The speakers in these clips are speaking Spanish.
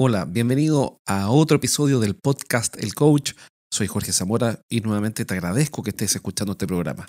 Hola, bienvenido a otro episodio del podcast El Coach. Soy Jorge Zamora y nuevamente te agradezco que estés escuchando este programa.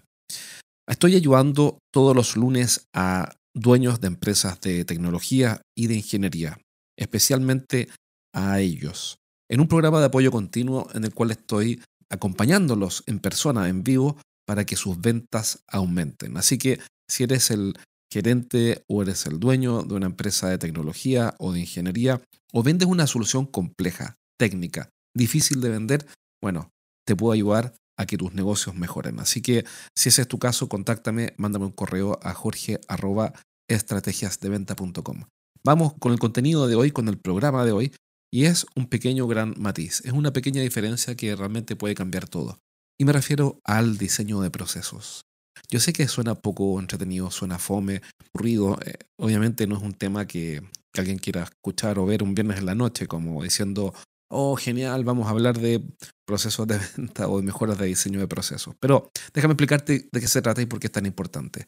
Estoy ayudando todos los lunes a dueños de empresas de tecnología y de ingeniería, especialmente a ellos, en un programa de apoyo continuo en el cual estoy acompañándolos en persona, en vivo, para que sus ventas aumenten. Así que si eres el gerente o eres el dueño de una empresa de tecnología o de ingeniería o vendes una solución compleja, técnica, difícil de vender, bueno, te puedo ayudar a que tus negocios mejoren. Así que si ese es tu caso, contáctame, mándame un correo a jorge.estrategiasdeventa.com. Vamos con el contenido de hoy, con el programa de hoy, y es un pequeño gran matiz, es una pequeña diferencia que realmente puede cambiar todo. Y me refiero al diseño de procesos. Yo sé que suena poco entretenido, suena fome, aburrido. Eh, obviamente no es un tema que, alguien quiera escuchar o ver un viernes en la noche, como diciendo, oh, genial, vamos a hablar de procesos de venta o de mejoras de diseño de procesos. Pero déjame explicarte de qué se trata y por qué es tan importante.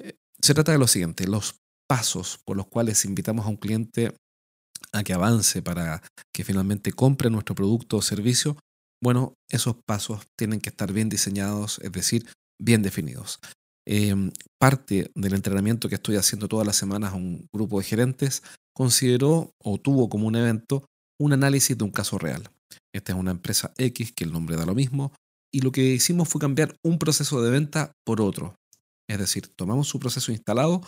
Eh, se trata de lo siguiente, los pasos por los cuales invitamos a un cliente a que avance para que finalmente compre nuestro producto o servicio, bueno, esos pasos tienen que estar bien diseñados, es decir, bien definidos. Em, parte del entrenamiento que estoy haciendo todas las semanas a un grupo de gerentes consideró o tuvo como un evento un análisis de un caso real. Esta es una empresa X, que el nombre da lo mismo, y lo que hicimos fue cambiar un proceso de venta por otro. Es decir, tomamos su proceso instalado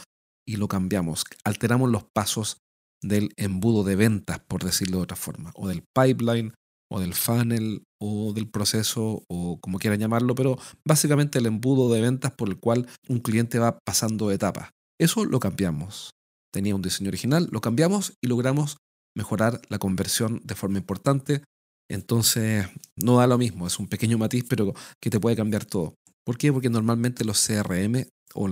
y lo cambiamos, alteramos los pasos del embudo de ventas, por decirlo de otra forma, o del pipeline, o del funnel o del proceso o como quieran llamarlo, pero básicamente el embudo de ventas por el cual un cliente va pasando etapas. Eso lo cambiamos. Tenía un diseño original, lo cambiamos y logramos mejorar la conversión de forma importante. Entonces, no da lo mismo, es un pequeño matiz, pero que te puede cambiar todo. ¿Por qué? Porque normalmente los CRM o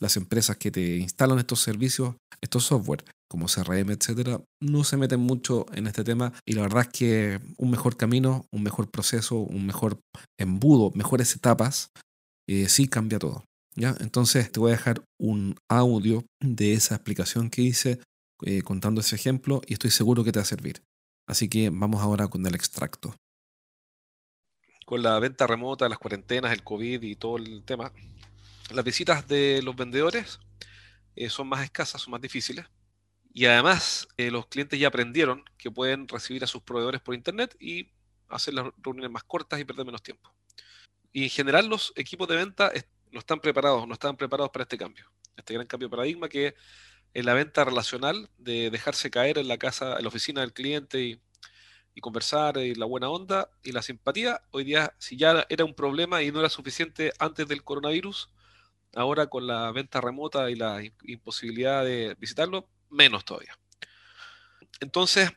las empresas que te instalan estos servicios, estos software, como CRM, etcétera, no se meten mucho en este tema y la verdad es que un mejor camino, un mejor proceso, un mejor embudo, mejores etapas, eh, sí cambia todo. ¿ya? Entonces te voy a dejar un audio de esa explicación que hice eh, contando ese ejemplo y estoy seguro que te va a servir. Así que vamos ahora con el extracto. Con la venta remota, las cuarentenas, el COVID y todo el tema, las visitas de los vendedores eh, son más escasas, son más difíciles y además, eh, los clientes ya aprendieron que pueden recibir a sus proveedores por Internet y hacer las reuniones más cortas y perder menos tiempo. Y en general los equipos de venta no están preparados, no están preparados para este cambio, este gran cambio de paradigma que es la venta relacional, de dejarse caer en la casa, en la oficina del cliente y, y conversar y la buena onda y la simpatía. Hoy día, si ya era un problema y no era suficiente antes del coronavirus, ahora con la venta remota y la imposibilidad de visitarlo, menos todavía. Entonces,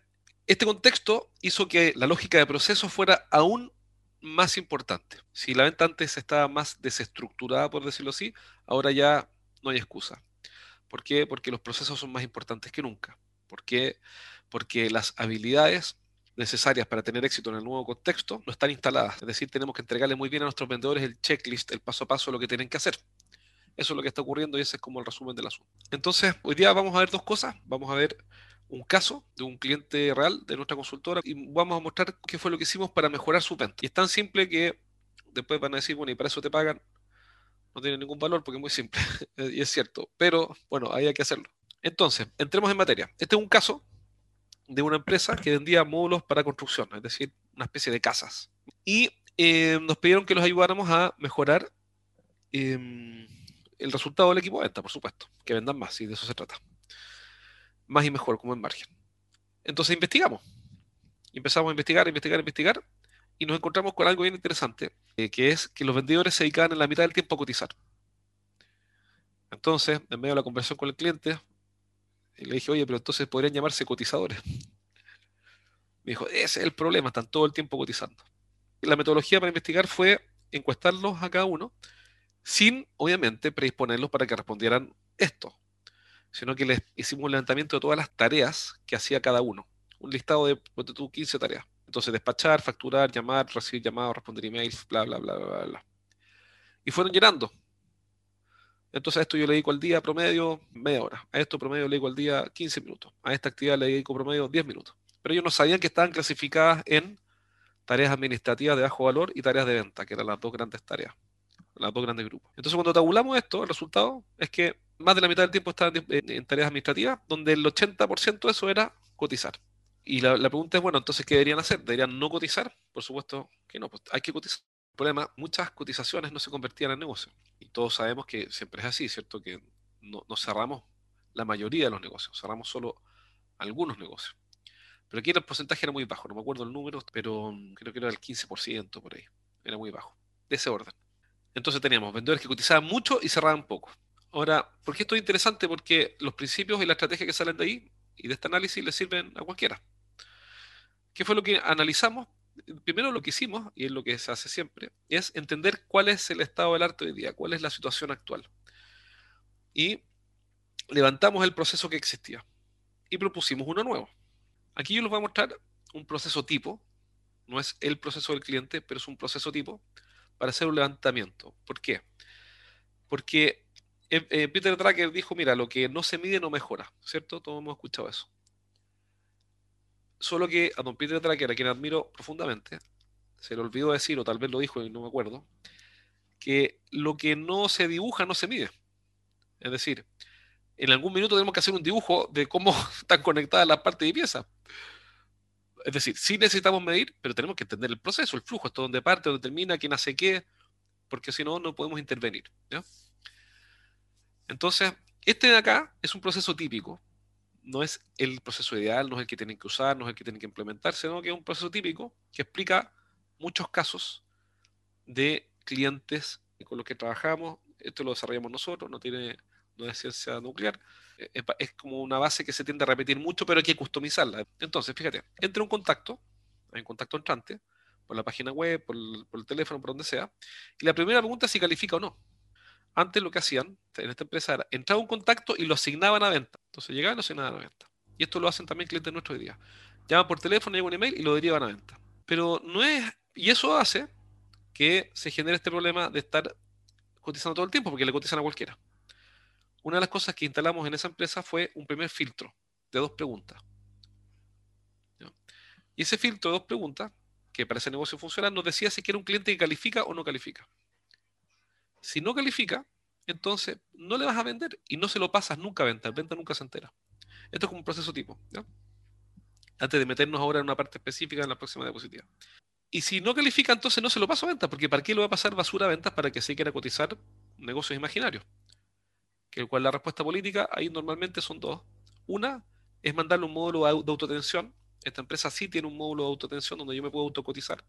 este contexto hizo que la lógica de proceso fuera aún más importante. Si la venta antes estaba más desestructurada, por decirlo así, ahora ya no hay excusa. ¿Por qué? Porque los procesos son más importantes que nunca. ¿Por qué? Porque las habilidades necesarias para tener éxito en el nuevo contexto no están instaladas. Es decir, tenemos que entregarle muy bien a nuestros vendedores el checklist, el paso a paso, lo que tienen que hacer. Eso es lo que está ocurriendo y ese es como el resumen del asunto. Entonces, hoy día vamos a ver dos cosas. Vamos a ver un caso de un cliente real de nuestra consultora y vamos a mostrar qué fue lo que hicimos para mejorar su venta. Y es tan simple que después van a decir, bueno, y para eso te pagan. No tiene ningún valor porque es muy simple. y es cierto. Pero bueno, ahí hay que hacerlo. Entonces, entremos en materia. Este es un caso de una empresa que vendía módulos para construcción, es decir, una especie de casas. Y eh, nos pidieron que los ayudáramos a mejorar em, el resultado del equipo venta, por supuesto, que vendan más, y de eso se trata. Más y mejor, como en margen. Entonces investigamos. Empezamos a investigar, investigar, investigar, y nos encontramos con algo bien interesante, eh, que es que los vendedores se dedicaban en la mitad del tiempo a cotizar. Entonces, en medio de la conversación con el cliente, le dije, oye, pero entonces podrían llamarse cotizadores. Me dijo, ese es el problema, están todo el tiempo cotizando. La metodología para investigar fue encuestarlos a cada uno sin obviamente predisponerlos para que respondieran esto, sino que les hicimos un levantamiento de todas las tareas que hacía cada uno, un listado de, tú, 15 tareas. Entonces, despachar, facturar, llamar, recibir llamados, responder emails, bla, bla, bla, bla, bla. Y fueron llenando. Entonces, a esto yo le dedico al día promedio media hora. A esto promedio le dedico al día 15 minutos. A esta actividad le dedico promedio 10 minutos. pero ellos no sabían que estaban clasificadas en tareas administrativas de bajo valor y tareas de venta, que eran las dos grandes tareas, las dos grandes grupos. Entonces, cuando tabulamos esto, el resultado es que más de la mitad del tiempo estaban en, tareas administrativas, donde el 80% de eso era cotizar. Y la, pregunta es, bueno, entonces, ¿qué deberían hacer? ¿Deberían no cotizar? Por supuesto que no, pues hay que cotizar. El problema, muchas cotizaciones no se convertían en negocio. Y todos sabemos que siempre es así, ¿cierto? Que no, no cerramos la mayoría de los negocios, cerramos solo algunos negocios. Pero aquí el porcentaje era muy bajo, no me acuerdo el número, pero creo que era el 15% por ahí. Era muy bajo, de ese orden. Entonces teníamos vendedores que cotizaban mucho y cerraban poco. Ahora, ¿por qué esto es interesante? Porque los principios y la estrategia que salen de ahí y de este análisis le sirven a cualquiera. ¿Qué fue lo que analizamos? Primero lo que hicimos, y es lo que se hace siempre, es entender cuál es el estado del arte hoy día, cuál es la situación actual. Y levantamos el proceso que existía y propusimos uno nuevo. Aquí yo les voy a mostrar un proceso tipo, no es el proceso del cliente, pero es un proceso tipo para hacer un levantamiento. ¿Por qué? Porque eh, eh, Peter Drucker dijo, mira, lo que no se mide no mejora, ¿cierto? Todos hemos escuchado eso. Solo que a don Peter Drucker, a quien admiro profundamente, se le olvidó decir, o tal vez lo dijo y no me acuerdo, que lo que no se dibuja no se mide. Es decir, en algún minuto tenemos que hacer un dibujo de cómo están conectadas las partes de pieza. Es decir, sí necesitamos medir, pero tenemos que entender el proceso, el flujo, esto donde parte, donde termina, quién hace qué, porque si no, no podemos intervenir. Entonces, este de acá es un proceso típico. No es el proceso ideal, no es el que tienen que usar, no es el que tienen que implementar, sino que es un proceso típico que explica muchos casos de clientes con los que trabajamos. Esto lo desarrollamos nosotros, no tiene no es ciencia nuclear, es, como una base que se tiende a repetir mucho, pero hay que customizarla. Entonces, fíjate, entra un contacto, hay un contacto entrante, por la página web, por el, teléfono, por donde sea, y la primera pregunta es si califica o no. Antes lo que hacían en esta empresa era, entraba un contacto y lo asignaban a venta. Entonces llegaban y lo asignaban a venta. Y esto lo hacen también clientes nuestros hoy día. Llaman por teléfono, llegan un email y lo derivan a venta. Pero no es, y eso hace que se genere este problema de estar cotizando todo el tiempo, porque le cotizan a cualquiera una de las cosas que instalamos en esa empresa fue un primer filtro de dos preguntas. Y ese filtro de dos preguntas, que para ese negocio funciona, nos decía si quiere un cliente que califica o no califica. Si no califica, entonces no le vas a vender y no se lo pasas nunca a venta. El venta nunca se entera. Esto es como un proceso tipo. Antes de meternos ahora en una parte específica en la próxima diapositiva. Y si no califica, entonces no se lo paso a venta, porque ¿para qué lo va a pasar basura a ventas para que se quiera cotizar negocios imaginarios? Que el cual la respuesta política ahí normalmente son dos. Una es mandarle un módulo de autoatención. Esta empresa sí tiene un módulo de autoatención donde yo me puedo autocotizar.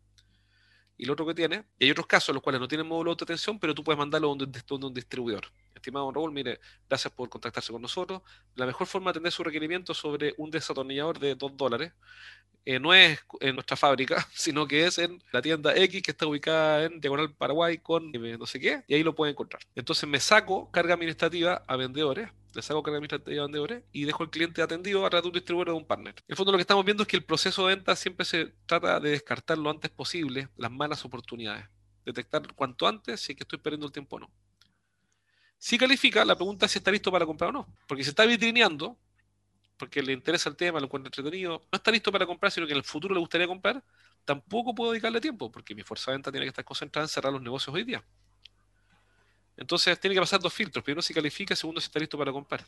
Y lo otro que tiene, y hay otros casos en los cuales no tienen módulo de autoatención, pero tú puedes mandarlo a un, un distribuidor. Estimado Raúl, mire, gracias por contactarse con nosotros. La mejor forma de atender su requerimiento sobre un desatornillador de 2 dólares eh, no es en nuestra fábrica, sino que es en la tienda X que está ubicada en Diagonal Paraguay con eh, no sé qué, y ahí lo pueden encontrar. Entonces me saco carga administrativa a vendedores, le saco carga administrativa a vendedores y dejo el cliente atendido a través de un distribuidor o de un partner. En el fondo lo que estamos viendo es que el proceso de venta siempre se trata de descartar lo antes posible las malas oportunidades, detectar cuanto antes si es que estoy perdiendo el tiempo o no. Si califica, la pregunta es si está listo para comprar o no. Porque si está vitrineando, porque le interesa el tema, lo encuentra entretenido, no está listo para comprar, sino que en el futuro le gustaría comprar, tampoco puedo dedicarle tiempo, porque mi fuerza de venta tiene que estar concentrada en cerrar los negocios hoy día. Entonces tiene que pasar dos filtros. Primero si califica, segundo si está listo para comprar.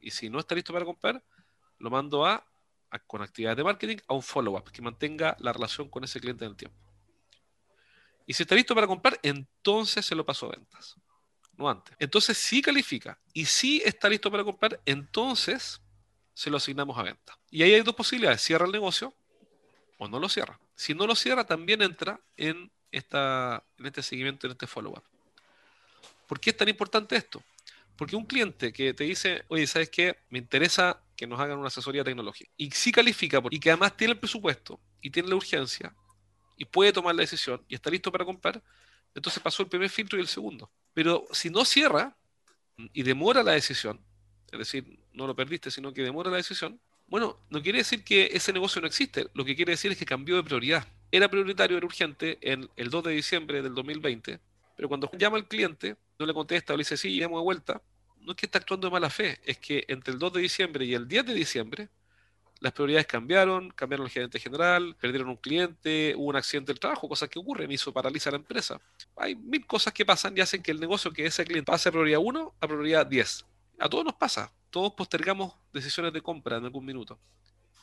Y si no está listo para comprar, lo mando a, con actividades de marketing a un follow-up que mantenga la relación con ese cliente en el tiempo. Y si está listo para comprar, entonces se lo paso a ventas. No antes. Entonces si califica y si está listo para comprar, entonces se lo asignamos a venta. Y ahí hay dos posibilidades, cierra el negocio o no lo cierra. Si no lo cierra, también entra en, esta, en este seguimiento, en este follow-up. ¿Por qué es tan importante esto? Porque un cliente que te dice, oye, ¿sabes qué? Me interesa que nos hagan una asesoría tecnológica. Y si califica y que además tiene el presupuesto y tiene la urgencia y puede tomar la decisión y está listo para comprar, entonces pasó el primer filtro y el segundo. Pero si no cierra y demora la decisión, es decir, no lo perdiste, sino que demora la decisión, bueno, no quiere decir que ese negocio no existe, lo que quiere decir es que cambió de prioridad. Era prioritario, era urgente en el 2 de diciembre del 2020, pero cuando llama al cliente, no le contesta o le dice, sí, llamo de vuelta, no es que está actuando de mala fe, es que entre el 2 de diciembre y el 10 de diciembre, las prioridades cambiaron, cambiaron el gerente general, perdieron un cliente, hubo un accidente del trabajo, cosas que ocurren y eso paraliza la empresa. Hay mil cosas que pasan y hacen que el negocio que ese cliente pase de prioridad 1 a prioridad 10. A todos nos pasa, todos postergamos decisiones de compra en algún minuto,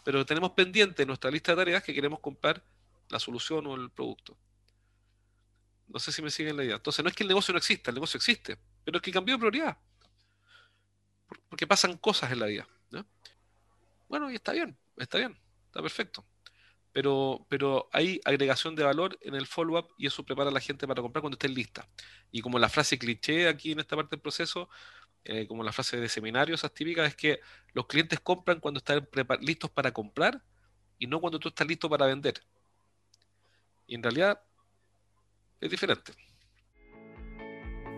pero tenemos pendiente en nuestra lista de tareas que queremos comprar la solución o el producto. No sé si me siguen la idea. Entonces, no es que el negocio no exista, el negocio existe, pero es que cambió de prioridad. Porque pasan cosas en la vida. Bueno, y está bien, está bien, está perfecto. Pero, pero hay agregación de valor en el follow-up y eso prepara a la gente para comprar cuando esté lista. Y como la frase cliché aquí en esta parte del proceso, eh, como la frase de seminario, esas típicas, es que los clientes compran cuando están listos para comprar y no cuando tú estás listo para vender. Y en realidad es diferente.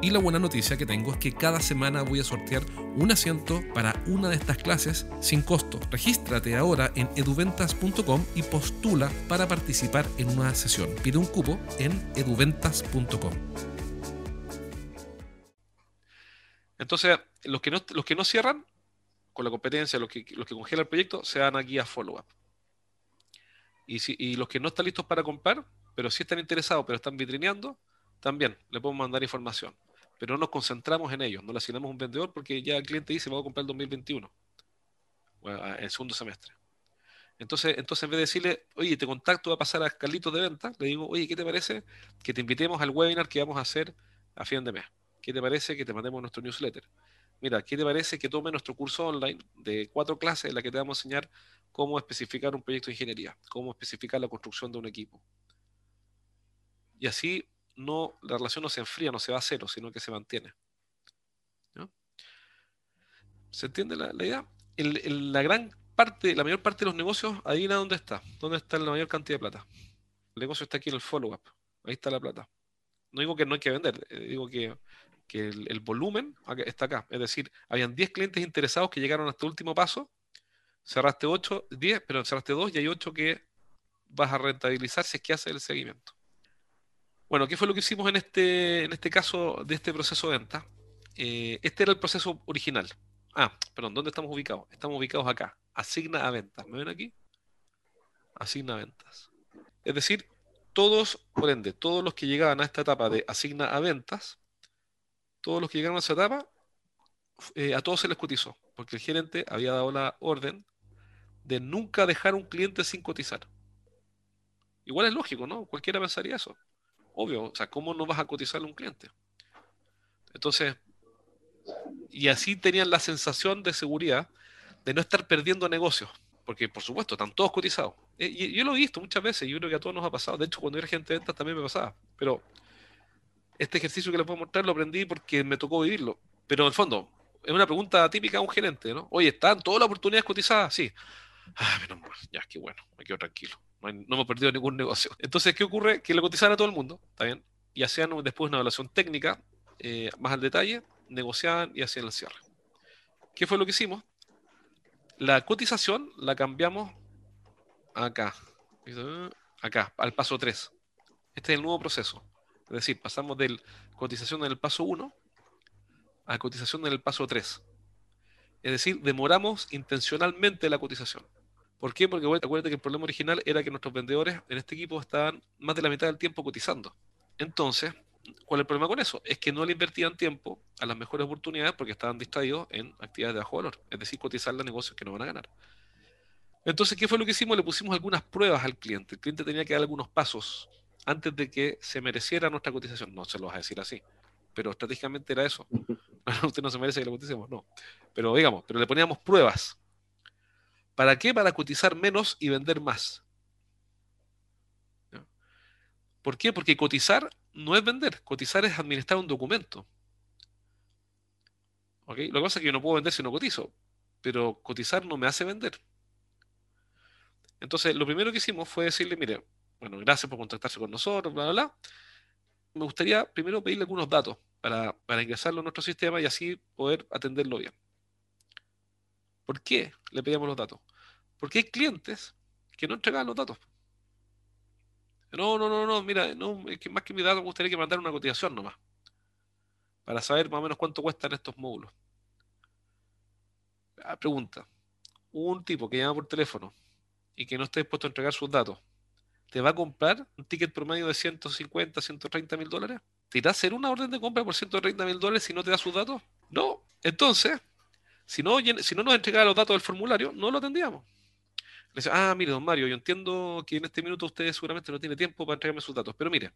Y la buena noticia que tengo es que cada semana voy a sortear un asiento para una de estas clases sin costo. Regístrate ahora en eduventas.com y postula para participar en una sesión. Pide un cupo en eduventas.com. Entonces, los que no, los que no cierran con la competencia, los que, los que congelan el proyecto, se dan aquí a follow-up. Y, y los que no están listos para comprar, pero sí están interesados, pero están vitrineando, también le podemos mandar información pero no nos concentramos en ellos, no le asignamos un vendedor porque ya el cliente dice, voy a comprar el 2021, en el segundo semestre. Entonces, entonces, en vez de decirle, oye, te contacto, va a pasar a Carlitos de venta, le digo, oye, ¿qué te parece que te invitemos al webinar que vamos a hacer a fin de mes? ¿Qué te parece que te mandemos nuestro newsletter? Mira, ¿qué te parece que tome nuestro curso online de cuatro clases en la que te vamos a enseñar cómo especificar un proyecto de ingeniería, cómo especificar la construcción de un equipo? Y así no, la relación no se enfría, no se va a cero, sino que se mantiene. ¿Se entiende la, idea? la gran parte, la mayor parte de los negocios, adivina dónde está, dónde está la mayor cantidad de plata. El negocio está aquí en el follow-up, ahí está la plata. No digo que no hay que vender, eh, digo que, el, volumen está acá. Es decir, habían 10 clientes interesados que llegaron hasta el último paso, cerraste 8, 10, pero cerraste 2 y hay 8 que vas a rentabilizar si es que haces el seguimiento. Bueno, ¿qué fue lo que hicimos en este, en este caso de este proceso de venta? Eh, este era el proceso original. Ah, perdón, ¿dónde estamos ubicados? Estamos ubicados acá. Asigna a ventas. ¿Me ven aquí? Asigna a ventas. Es decir, todos, por ende, todos los que llegaban a esta etapa de asigna a ventas, todos los que llegaron a esa etapa, eh, a todos se les cotizó, porque el gerente había dado la orden de nunca dejar un cliente sin cotizar. Igual es lógico, ¿no? Cualquiera pensaría eso. Obvio, o sea, ¿cómo no vas a cotizarle a un cliente? Entonces, y así tenían la sensación de seguridad de no estar perdiendo negocios, porque por supuesto están todos cotizados. Eh, y, yo lo he visto muchas veces, yo creo que a todos nos ha pasado, de hecho cuando era gente de ventas también me pasaba, pero este ejercicio que les puedo mostrar lo aprendí porque me tocó vivirlo, pero en el fondo es una pregunta típica a un gerente, ¿no? Oye, ¿están todas las oportunidades cotizadas? Sí. Ah, menos mal, ya, qué bueno, me quedo tranquilo no, hemos perdido ningún negocio. Entonces, ¿qué ocurre? Que le cotizaban a todo el mundo, ¿está bien? Y hacían después una evaluación técnica, eh, más al detalle, negociaban y hacían el cierre. ¿Qué fue lo que hicimos? La cotización la cambiamos acá, acá, al paso 3. Este es el nuevo proceso. Es decir, pasamos de cotización en el paso 1 a cotización en el paso 3. Es decir, demoramos intencionalmente la cotización. ¿Por qué? Porque acuérdate que el problema original era que nuestros vendedores en este equipo estaban más de la mitad del tiempo cotizando. Entonces, ¿cuál es el problema con eso? Es que no le invertían tiempo a las mejores oportunidades porque estaban distraídos en actividades de bajo valor, es decir, cotizar los negocios que no van a ganar. Entonces, ¿qué fue lo que hicimos? Le pusimos algunas pruebas al cliente. El cliente tenía que dar algunos pasos antes de que se mereciera nuestra cotización. No se lo vas a decir así, pero estratégicamente era eso. Usted no se merece que le coticemos, no. Pero digamos, pero le poníamos pruebas ¿Para qué? Para cotizar menos y vender más. ¿Por qué? Porque cotizar no es vender, cotizar es administrar un documento. Lo que pasa es que yo no puedo vender si no cotizo, pero cotizar no me hace vender. Entonces, lo primero que hicimos fue decirle, mire, bueno, gracias por contactarse con nosotros, bla, bla, bla. Me gustaría primero pedirle algunos datos para, para ingresarlo en nuestro sistema y así poder atenderlo bien. ¿Por qué le pedíamos los datos? Porque hay clientes que no entregaban los datos. No, no, no, no, mira, no, es que más que mi dato me gustaría que mandar una cotización nomás. Para saber más o menos cuánto cuestan estos módulos. Ah, pregunta. Un tipo que llama por teléfono y que no está dispuesto a entregar sus datos, ¿te va a comprar un ticket promedio de 150, 130 mil dólares? ¿Te irá a hacer una orden de compra por 130 mil dólares si no te da sus datos? No. Entonces, si no, nos entregaba los datos del formulario, no lo atendíamos. Le dice, ah, mire, don Mario, yo entiendo que en este minuto usted seguramente no tiene tiempo para entregarme sus datos, pero mire,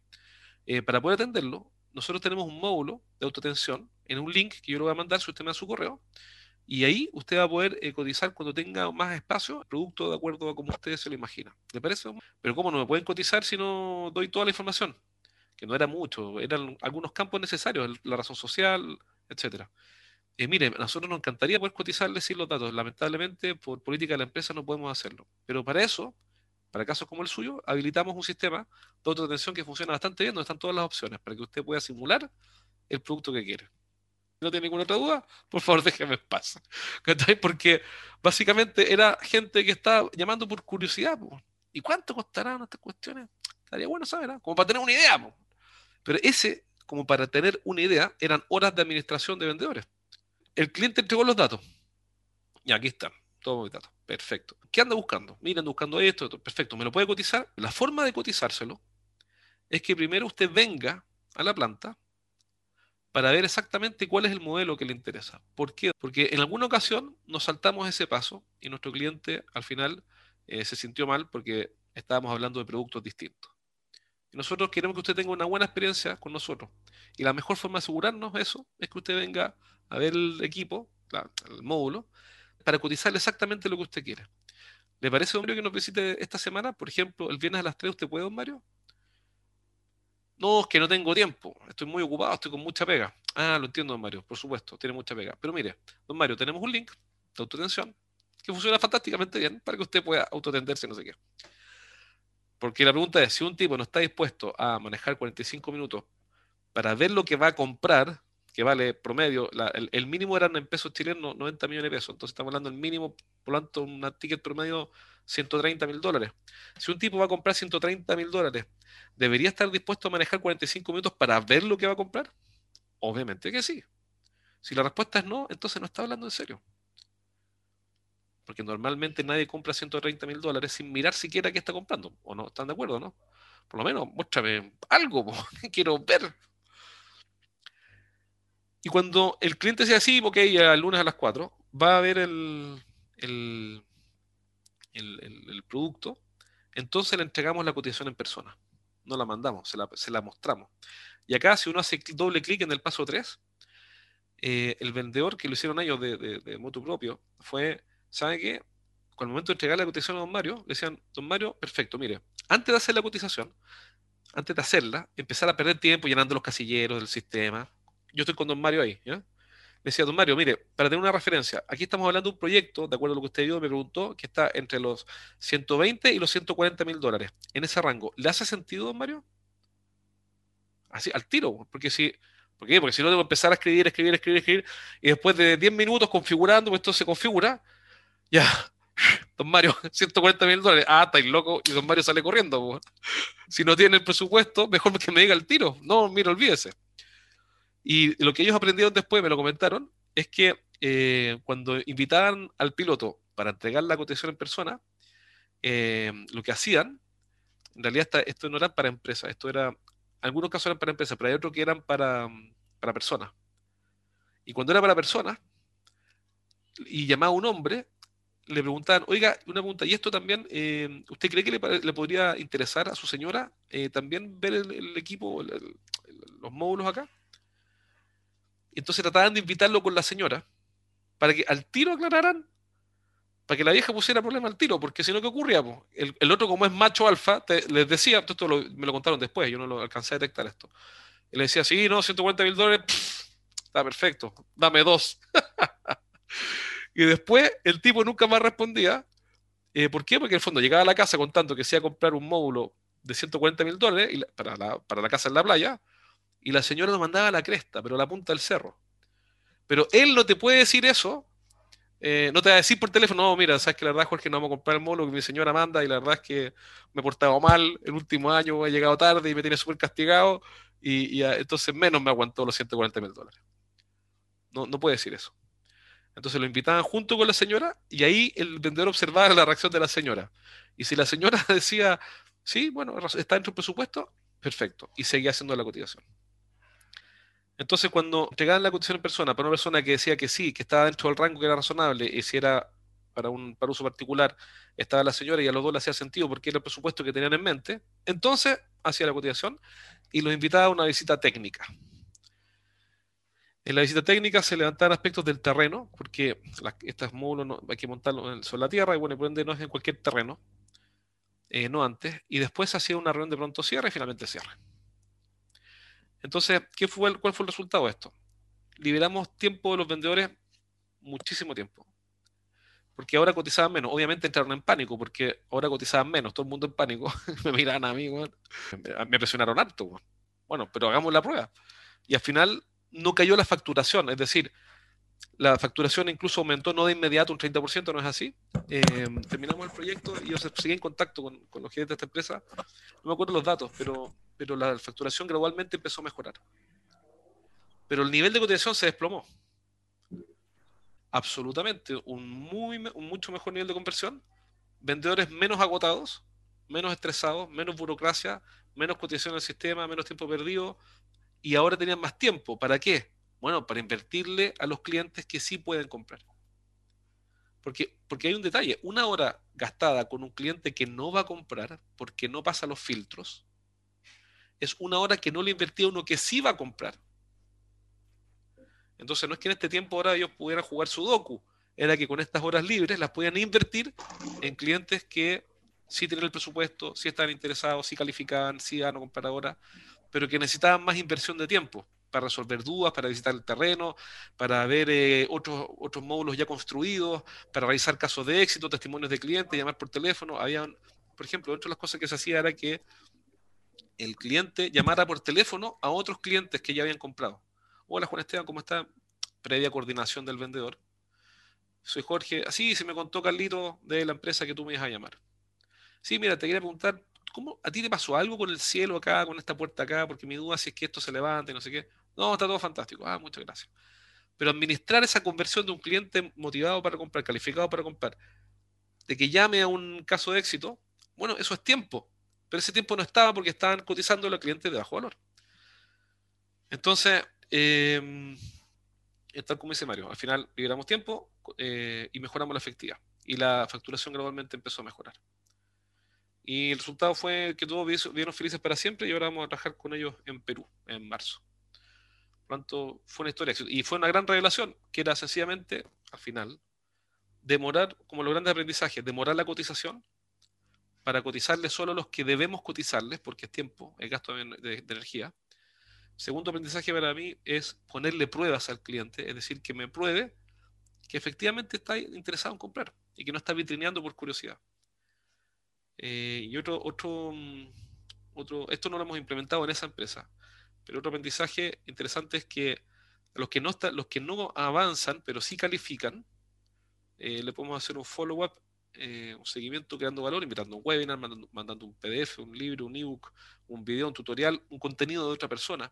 eh, para poder atenderlo, nosotros tenemos un módulo de autoatención en un link que yo le voy a mandar si usted me da su correo, y ahí usted va a poder eh, cotizar cuando tenga más espacio, producto de acuerdo a como usted se lo imagina. ¿Le parece? Pero ¿cómo no me pueden cotizar si no doy toda la información? Que no era mucho, eran algunos campos necesarios, la razón social, etcétera. Eh, mire, a nosotros nos encantaría poder cotizarle sin los datos. Lamentablemente, por política de la empresa no podemos hacerlo. Pero para eso, para casos como el suyo, habilitamos un sistema de autoatención que funciona bastante bien, donde están todas las opciones para que usted pueda simular el producto que quiere. ¿No tiene ninguna otra duda? Por favor, déjeme en paz. Porque básicamente era gente que estaba llamando por curiosidad. ¿Y cuánto costarán estas cuestiones? Estaría bueno saber, ¿ah? como para tener una idea. Pero ese, como para tener una idea, eran horas de administración de vendedores el cliente entregó los datos. Y aquí están, todos mis datos. Perfecto. ¿Qué anda buscando? Miren, buscando esto, esto. Perfecto. ¿Me lo puede cotizar? La forma de cotizárselo es que primero usted venga a la planta para ver exactamente cuál es el modelo que le interesa. ¿Por qué? Porque en alguna ocasión nos saltamos ese paso y nuestro cliente al final eh, se sintió mal porque estábamos hablando de productos distintos. Y nosotros queremos que usted tenga una buena experiencia con nosotros. Y la mejor forma de asegurarnos eso es que usted venga a ver el equipo, el módulo, para cotizarle exactamente lo que usted quiere. ¿Le parece, don Mario, que nos visite esta semana? Por ejemplo, el viernes a las 3, ¿usted puede, don Mario? No, es que no tengo tiempo, estoy muy ocupado, estoy con mucha pega. Ah, lo entiendo, don Mario, por supuesto, tiene mucha pega. Pero mire, don Mario, tenemos un link de autotensión que funciona fantásticamente bien para que usted pueda autotenderse, no sé qué. Porque la pregunta es, si un tipo no está dispuesto a manejar 45 minutos para ver lo que va a comprar, que vale promedio, el, mínimo eran en pesos chilenos 90 millones de pesos, entonces estamos hablando del mínimo, por lo tanto, un ticket promedio 130 mil dólares. Si un tipo va a comprar 130 mil dólares, ¿debería estar dispuesto a manejar 45 minutos para ver lo que va a comprar? Obviamente que sí. Si la respuesta es no, entonces no está hablando en serio. Porque normalmente nadie compra 130 mil dólares sin mirar siquiera qué está comprando. ¿O no? ¿Están de acuerdo, no? Por lo menos, muéstrame algo, quiero ver. Y cuando el cliente sea así, ok, el lunes a las 4, va a ver el, el, producto, entonces le entregamos la cotización en persona. No la mandamos, se la, mostramos. Y acá, si uno hace doble clic en el paso 3, eh, el vendedor que lo hicieron ellos de, de, moto propio fue, ¿sabe qué? Con el momento de entregar la cotización a don Mario, le decían, don Mario, perfecto, mire, antes de hacer la cotización, antes de hacerla, empezar a perder tiempo llenando los casilleros del sistema, yo estoy con don Mario ahí, ¿ya? Me decía, don Mario, mire, para tener una referencia, aquí estamos hablando de un proyecto, de acuerdo a lo que usted vio, me preguntó, que está entre los 120 y los 140 mil dólares, en ese rango. ¿Le hace sentido, don Mario? Así, al tiro, porque si, ¿por qué? Porque si no debo empezar a escribir, escribir, escribir, escribir, y después de 10 minutos configurando, pues esto se configura, ya, don Mario, 140 mil dólares, ah, estáis loco, y don Mario sale corriendo. Si no tiene el presupuesto, mejor que me diga el tiro. No, mire, olvídese. Y lo que ellos aprendieron después, me lo comentaron, es que eh, cuando invitaban al piloto para entregar la cotización en persona, eh, lo que hacían, en realidad esto no era para empresas, esto era, algunos casos eran para empresas, pero hay otros que eran para, para personas. Y cuando era para personas, y llamaba un hombre, le preguntaban, oiga, una pregunta, ¿y esto también, eh, usted cree que le, podría interesar a su señora también ver el, equipo, los módulos acá? Entonces trataban de invitarlo con la señora para que al tiro aclararan, para que la vieja pusiera problema al tiro, porque si no, ¿qué ocurría? El, otro, como es macho alfa, les decía, esto me lo contaron después, yo no lo alcancé a detectar esto. Y le decía, sí, no, 140 mil dólares, está perfecto, dame dos. y después el tipo nunca más respondía. Eh, ¿Por qué? Porque en el fondo llegaba a la casa contando que se iba a comprar un módulo de 140 mil dólares para la, para la casa en la playa, Y la señora nos mandaba a la cresta, pero a la punta del cerro. Pero él no te puede decir eso, eh, no te va a decir por teléfono, no, mira, sabes que la verdad, Jorge, no vamos a comprar el molo que mi señora manda y la verdad es que me he portado mal el último año, he llegado tarde y me tiene súper castigado y, entonces menos me aguantó los 140 mil dólares. No, no puede decir eso. Entonces lo invitaban junto con la señora y ahí el vendedor observaba la reacción de la señora. Y si la señora decía, sí, bueno, está dentro del presupuesto, perfecto. Y seguía haciendo la cotización. Entonces, cuando llegaban la cotización en persona para una persona que decía que sí, que estaba dentro del rango que era razonable, y si era para un para uso particular, estaba la señora y a los dos le hacía sentido porque era el presupuesto que tenían en mente, entonces hacía la cotización y los invitaba a una visita técnica. En la visita técnica se levantaban aspectos del terreno, porque estos módulos hay que montarlos sobre la tierra y bueno, por ende no es en cualquier terreno, eh, no antes, y después hacía una reunión de pronto cierre y finalmente cierre. Entonces, ¿qué fue ¿cuál fue el resultado de esto? Liberamos tiempo de los vendedores, muchísimo tiempo. Porque ahora cotizaban menos. Obviamente entraron en pánico, porque ahora cotizaban menos. Todo el mundo en pánico. me miraban a mí, me presionaron harto. Bueno, pero hagamos la prueba. Y al final no cayó la facturación, es decir, la facturación incluso aumentó no de inmediato un 30%, ¿no es así? Eh, terminamos el proyecto y yo seguí en contacto con, los gerentes de esta empresa. No me acuerdo los datos, pero, pero la facturación gradualmente empezó a mejorar. Pero el nivel de cotización se desplomó. Absolutamente. Un, muy, mucho mejor nivel de conversión. Vendedores menos agotados, menos estresados, menos burocracia, menos cotización en el sistema, menos tiempo perdido. Y ahora tenían más tiempo. ¿Para qué? Bueno, para invertirle a los clientes que sí pueden comprar. Porque, porque hay un detalle, una hora gastada con un cliente que no va a comprar porque no pasa los filtros, es una hora que no le invertía a uno que sí va a comprar. Entonces no es que en este tiempo ahora ellos pudieran jugar su docu, era que con estas horas libres las podían invertir en clientes que sí tienen el presupuesto, sí estaban interesados, sí calificaban, sí van a comprar ahora, pero que necesitaban más inversión de tiempo para resolver dudas, para visitar el terreno, para ver eh, otros, otros módulos ya construidos, para realizar casos de éxito, testimonios de clientes, llamar por teléfono. Habían, por ejemplo, otra de las cosas que se hacía era que el cliente llamara por teléfono a otros clientes que ya habían comprado. Hola Juan Esteban, ¿cómo está? Previa coordinación del vendedor. Soy Jorge. Así se me contó Carlito de la empresa que tú me ibas a llamar. Sí, mira, te quería preguntar, ¿cómo a ti te pasó algo con el cielo acá, con esta puerta acá? Porque mi duda si es que esto se levanta y no sé qué. No, está todo fantástico. Ah, muchas gracias. Pero administrar esa conversión de un cliente motivado para comprar, calificado para comprar, de que llame a un caso de éxito, bueno, eso es tiempo. Pero ese tiempo no estaba porque estaban cotizando los clientes de bajo valor. Entonces, eh, tal como dice Mario, al final liberamos tiempo eh, y mejoramos la efectividad. Y la facturación gradualmente empezó a mejorar. Y el resultado fue que todos vieron felices para siempre y ahora vamos a trabajar con ellos en Perú, en marzo. Por lo tanto, fue una historia. Y fue una gran revelación, que era sencillamente, al final, demorar, como los grandes aprendizajes, demorar la cotización para cotizarle solo los que debemos cotizarles, porque es tiempo, es gasto de, energía. Segundo aprendizaje para mí es ponerle pruebas al cliente, es decir, que me pruebe que efectivamente está interesado en comprar y que no está vitrineando por curiosidad. Eh, y otro, otro, mm, otro, esto no lo hemos implementado en esa empresa, pero otro aprendizaje interesante es que los que no, los que no avanzan, pero sí califican, eh, le podemos hacer un follow-up, eh, un seguimiento creando valor, invitando un webinar, mandando, un PDF, un libro, un ebook, un video, un tutorial, un contenido de otra persona,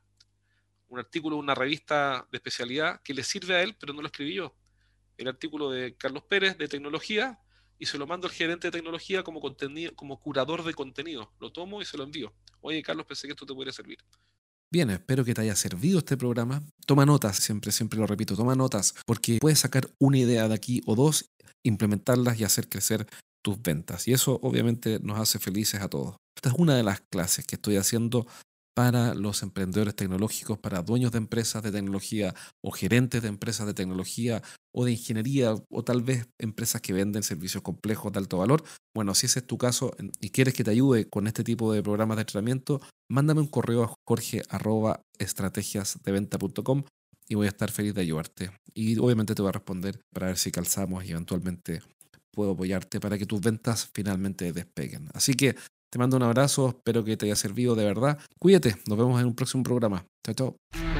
un artículo de una revista de especialidad que le sirve a él, pero no lo escribí yo. El artículo de Carlos Pérez de tecnología y se lo mando al gerente de tecnología como, contenido, como curador de contenido. Lo tomo y se lo envío. Oye, Carlos, pensé que esto te podría servir. Bien, espero que te haya servido este programa. Toma notas, siempre, siempre lo repito, toma notas, porque puedes sacar una idea de aquí o dos, implementarlas y hacer crecer tus ventas. Y eso obviamente nos hace felices a todos. Esta es una de las clases que estoy haciendo para los emprendedores tecnológicos, para dueños de empresas de tecnología o gerentes de empresas de tecnología o de ingeniería o tal vez empresas que venden servicios complejos de alto valor. Bueno, si ese es tu caso y quieres que te ayude con este tipo de programas de entrenamiento, mándame un correo a jorge.estrategiasdeventa.com y voy a estar feliz de ayudarte. Y obviamente te voy a responder para ver si calzamos y eventualmente puedo apoyarte para que tus ventas finalmente despeguen. Así que Te mando un abrazo, espero que te haya servido de verdad. Cuídate, nos vemos en un próximo programa. Chao, chao.